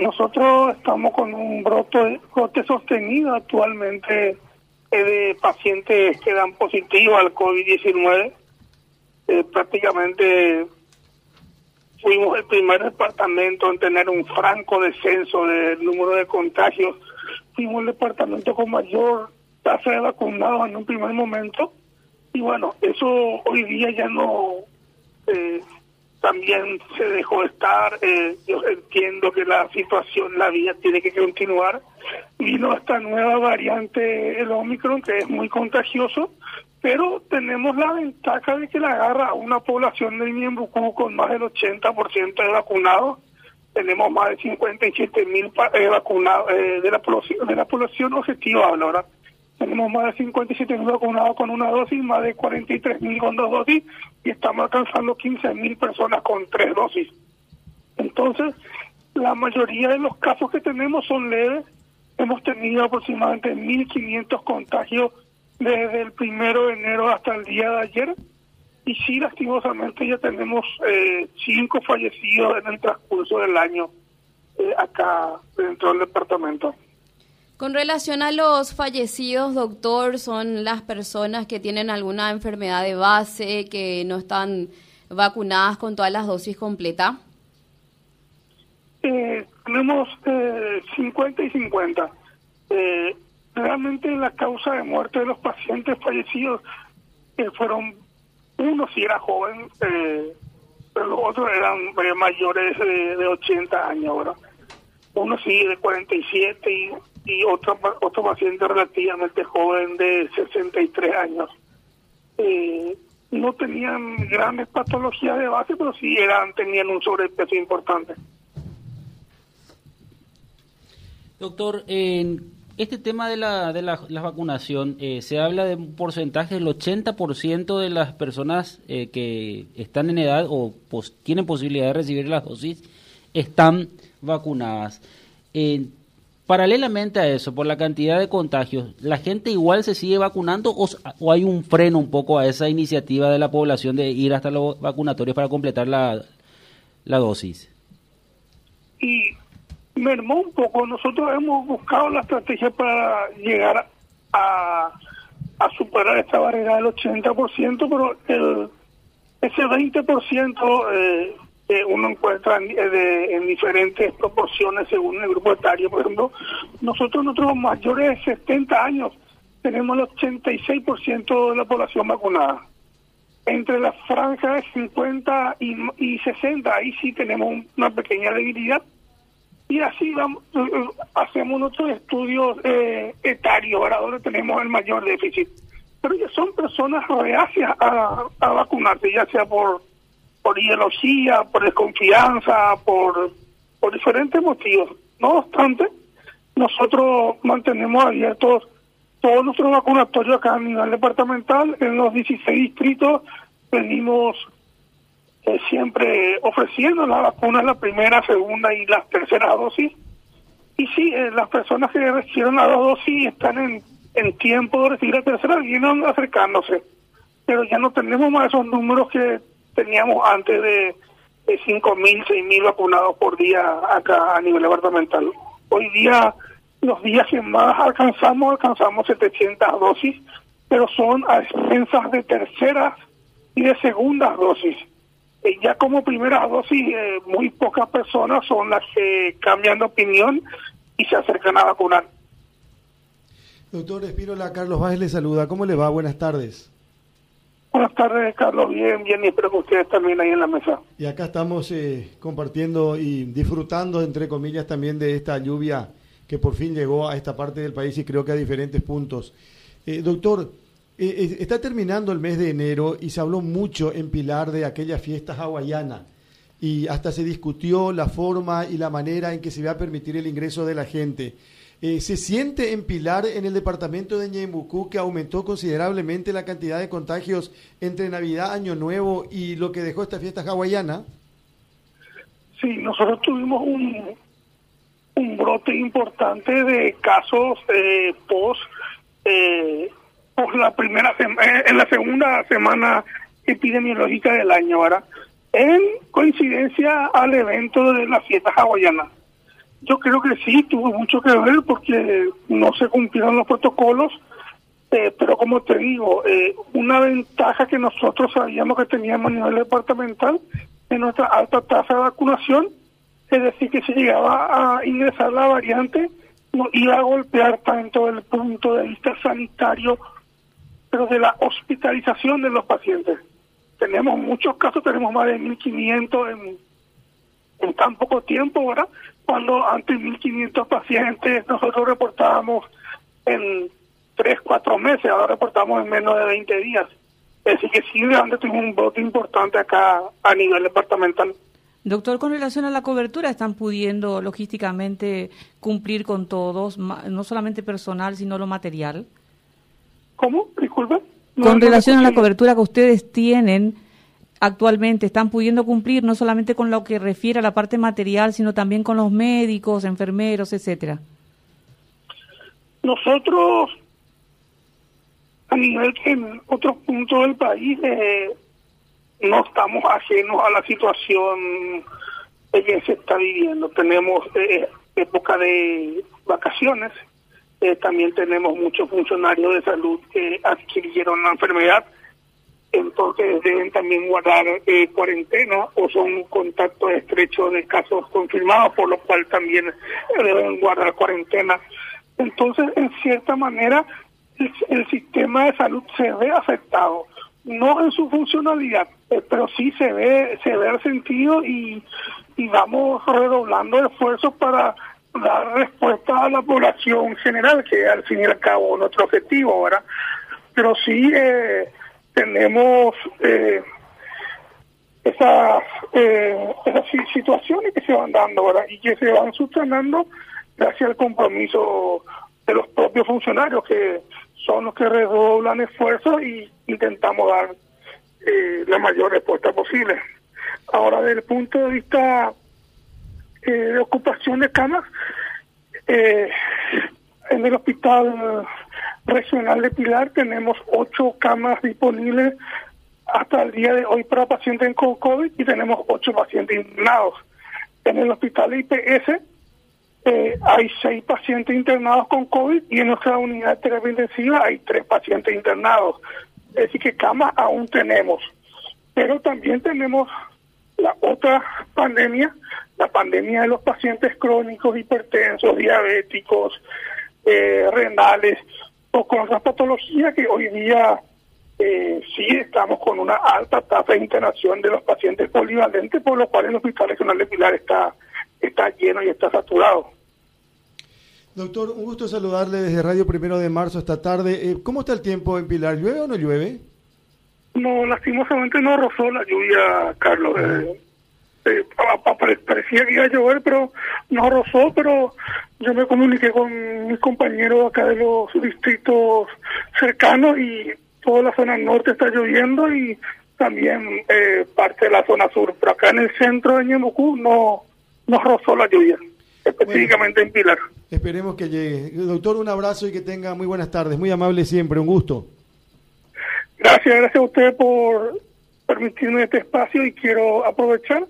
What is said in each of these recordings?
nosotros estamos con un brote, brote sostenido actualmente eh, de pacientes que dan positivo al COVID-19. Eh, prácticamente fuimos el primer departamento en tener un franco descenso del número de contagios. Fuimos el departamento con mayor tasa de vacunados en un primer momento. Y bueno, eso hoy día ya no eh, también se dejó estar. Eh, yo entiendo que la situación, la vía tiene que continuar. Vino esta nueva variante, el Omicron, que es muy contagioso, pero tenemos la ventaja de que la agarra a una población de Niembucú con más del 80% de vacunados. Tenemos más de 57 mil eh, vacunados eh, de, la de la población objetiva ahora. Tenemos más de 57 mil vacunados con una dosis, más de 43 mil con dos dosis y estamos alcanzando 15 mil personas con tres dosis. Entonces, la mayoría de los casos que tenemos son leves. Hemos tenido aproximadamente 1.500 contagios desde el primero de enero hasta el día de ayer. Y sí, lastimosamente ya tenemos eh, cinco fallecidos en el transcurso del año eh, acá dentro del departamento. Con relación a los fallecidos, doctor, son las personas que tienen alguna enfermedad de base, que no están vacunadas con todas las dosis completas. Eh, tenemos eh, 50 y 50. Eh, realmente la causa de muerte de los pacientes fallecidos eh, fueron, uno si era joven, eh, pero los otros eran mayores de, de 80 años, ¿verdad? Uno sí de 47 y y otro, otro paciente relativamente joven de 63 años. Eh, no tenían grandes patologías de base, pero sí eran tenían un sobrepeso importante. Doctor, en este tema de la, de la, vacunación, eh, se habla de un porcentaje del 80% de las personas eh, que están en edad o tienen posibilidad de recibir las dosis están vacunadas. Paralelamente a eso, por la cantidad de contagios, ¿la gente igual se sigue vacunando o, hay un freno un poco a esa iniciativa de la población de ir hasta los vacunatorios para completar la, la dosis? Y mermó un poco. Nosotros hemos buscado la estrategia para llegar a, a superar esta barrera del 80%, pero el, ese 20% eh, uno encuentra eh, en, diferentes proporciones según el grupo etario. Por ejemplo, nosotros, nosotros mayores de 70 años, tenemos el 86% de la población vacunada. Entre la franja de 50 y, y 60, ahí sí tenemos una pequeña debilidad. Y así vamos, eh, eh, hacemos nuestros estudios eh, etarios, ahora donde tenemos el mayor déficit. Pero ya son personas reacias a vacunarse, ya sea por por ideología, por desconfianza, por, por diferentes motivos. No obstante, nosotros mantenemos abiertos todos nuestros vacunatorios acá a nivel departamental. En los 16 distritos venimos eh, siempre ofreciendo las vacunas, la primera, segunda y la tercera dosis. Y sí, eh, las personas que recibieron las dos dosis están en, en tiempo de recibir la tercera, vienen acercándose. Pero ya no tenemos más esos números que teníamos antes de, de 5.000, 6.000 vacunados por día acá a nivel departamental. Hoy día, los días que más alcanzamos, alcanzamos 700 dosis, pero son a expensas de terceras y de segundas dosis. Eh, ya como primeras dosis, eh, muy pocas personas son las que cambian de opinión y se acercan a vacunar. Doctor Espirola, Carlos Báez le saluda. ¿Cómo le va? Buenas tardes. Buenas tardes, Carlos. Bien, bien, y espero que ustedes también ahí en la mesa. Y acá estamos eh, compartiendo y disfrutando, entre comillas, también de esta lluvia que por fin llegó a esta parte del país y creo que a diferentes puntos. Eh, doctor, eh, está terminando el mes de enero y se habló mucho en Pilar de aquella fiesta hawaiana y hasta se discutió la forma y la manera en que se va a permitir el ingreso de la gente. Eh, ¿Se siente en Pilar, en el departamento de Ñembucú, que aumentó considerablemente la cantidad de contagios entre Navidad, Año Nuevo y lo que dejó esta fiesta hawaiana? Sí, nosotros tuvimos un, un brote importante de casos eh, post, eh, la primera eh, en la segunda semana epidemiológica del año, ¿verdad? En coincidencia al evento de la fiesta hawaiana Yo creo que sí, tuvo mucho que ver porque no se cumplieron los protocolos, eh, pero como te digo, eh, una ventaja que nosotros sabíamos que teníamos a nivel departamental en nuestra alta tasa de vacunación, es decir, que si llegaba a ingresar la variante, no iba a golpear tanto el punto de vista sanitario, pero de la hospitalización de los pacientes. Tenemos muchos casos, tenemos más de 1.500 en, en tan poco tiempo, ¿verdad? Cuando antes 1.500 pacientes nosotros reportábamos en 3, 4 meses, ahora reportamos en menos de 20 días. Es decir, que sí, realmente tenemos un voto importante acá a nivel departamental. Doctor, con relación a la cobertura, ¿están pudiendo logísticamente cumplir con todos, no solamente personal, sino lo material? ¿Cómo? Disculpe. con relación a la cobertura que ustedes tienen actualmente, ¿están pudiendo cumplir no solamente con lo que refiere a la parte material, sino también con los médicos, enfermeros, etcétera? Nosotros, a nivel que en otros puntos del país, eh, no estamos ajenos a la situación que se está viviendo. Tenemos eh, época de vacaciones, eh, también tenemos muchos funcionarios de salud que adquirieron la enfermedad, entonces deben también guardar eh, cuarentena o son contactos estrechos de casos confirmados, por lo cual también deben guardar cuarentena. Entonces, en cierta manera, el sistema de salud se ve afectado no en su funcionalidad, eh, pero sí se ve, se ve el sentido y, y vamos redoblando esfuerzos para dar respuesta a la población general, que al fin y al cabo es nuestro objetivo, ¿verdad? Pero sí eh, tenemos eh, esas, eh, esas situaciones que se van dando, ¿verdad? Y que se van sustanando gracias al compromiso de los propios funcionarios que son los que redoblan esfuerzos y intentamos dar eh, la mayor respuesta posible. Ahora, desde el punto de vista eh, de ocupación de camas, eh, en el Hospital Regional de Pilar tenemos ocho camas disponibles hasta el día de hoy para pacientes con COVID y tenemos ocho pacientes internados. En el Hospital IPS eh, hay seis pacientes internados con COVID y en nuestra unidad de hay tres pacientes internados. Es decir, que camas aún tenemos. Pero también tenemos la otra pandemia, la pandemia de los pacientes crónicos, hipertensos, diabéticos, eh, renales o con otras patologías que hoy día eh, sí estamos con una alta tasa de internación de los pacientes polivalentes, por lo cual el Hospital Regional de Pilar está, está lleno y está saturado. Doctor, un gusto saludarle desde Radio Primero de Marzo esta tarde. Eh, ¿Cómo está el tiempo en Pilar? ¿Llueve o no llueve? No, lastimosamente no rozó la lluvia, Carlos. Eh, eh, parecía que iba a llover, pero no rozó, pero yo me comuniqué con mis compañeros acá de los distritos cercanos y toda la zona norte está lloviendo y también parte de la zona sur, pero acá en el centro de Ñemucú no, no rozó la lluvia específicamente en Pilar. Esperemos que llegue. Doctor, un abrazo y que tenga muy buenas tardes. Muy amable siempre, un gusto. Gracias, gracias a usted por permitirme este espacio y quiero aprovechar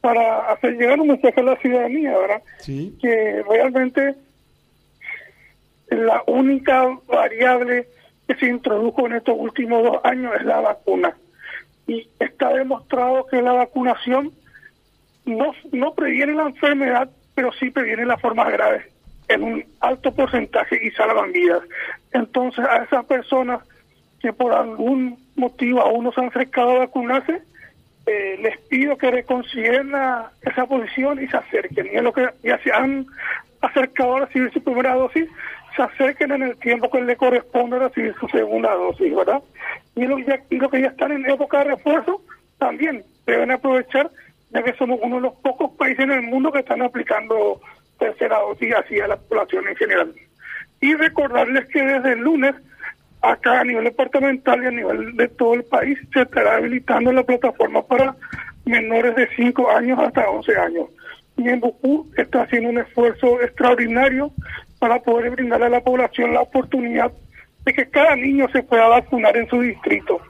para hacer llegar un mensaje a la ciudadanía, ¿verdad? Sí. Que realmente la única variable que se introdujo en estos últimos dos años es la vacuna. Y está demostrado que la vacunación no, no previene la enfermedad, pero sí previene las formas graves en un alto porcentaje y salvan vidas. Entonces, a esas personas que por algún motivo aún no se han acercado a vacunarse, eh, les pido que reconsideren esa posición y se acerquen. Y en lo que ya se han acercado a recibir su primera dosis, se acerquen en el tiempo que le corresponde a recibir su segunda dosis, ¿verdad? Y los, y los que ya están en época de refuerzo, también deben aprovechar ya que somos uno de los pocos países en el mundo que están aplicando tercera dosis así a la población en general. Y recordarles que desde el lunes, acá a nivel departamental y a nivel de todo el país, se estará habilitando la plataforma para menores de 5 años hasta 11 años. Y en Bucú está haciendo un esfuerzo extraordinario para poder brindar a la población la oportunidad de que cada niño se pueda vacunar en su distrito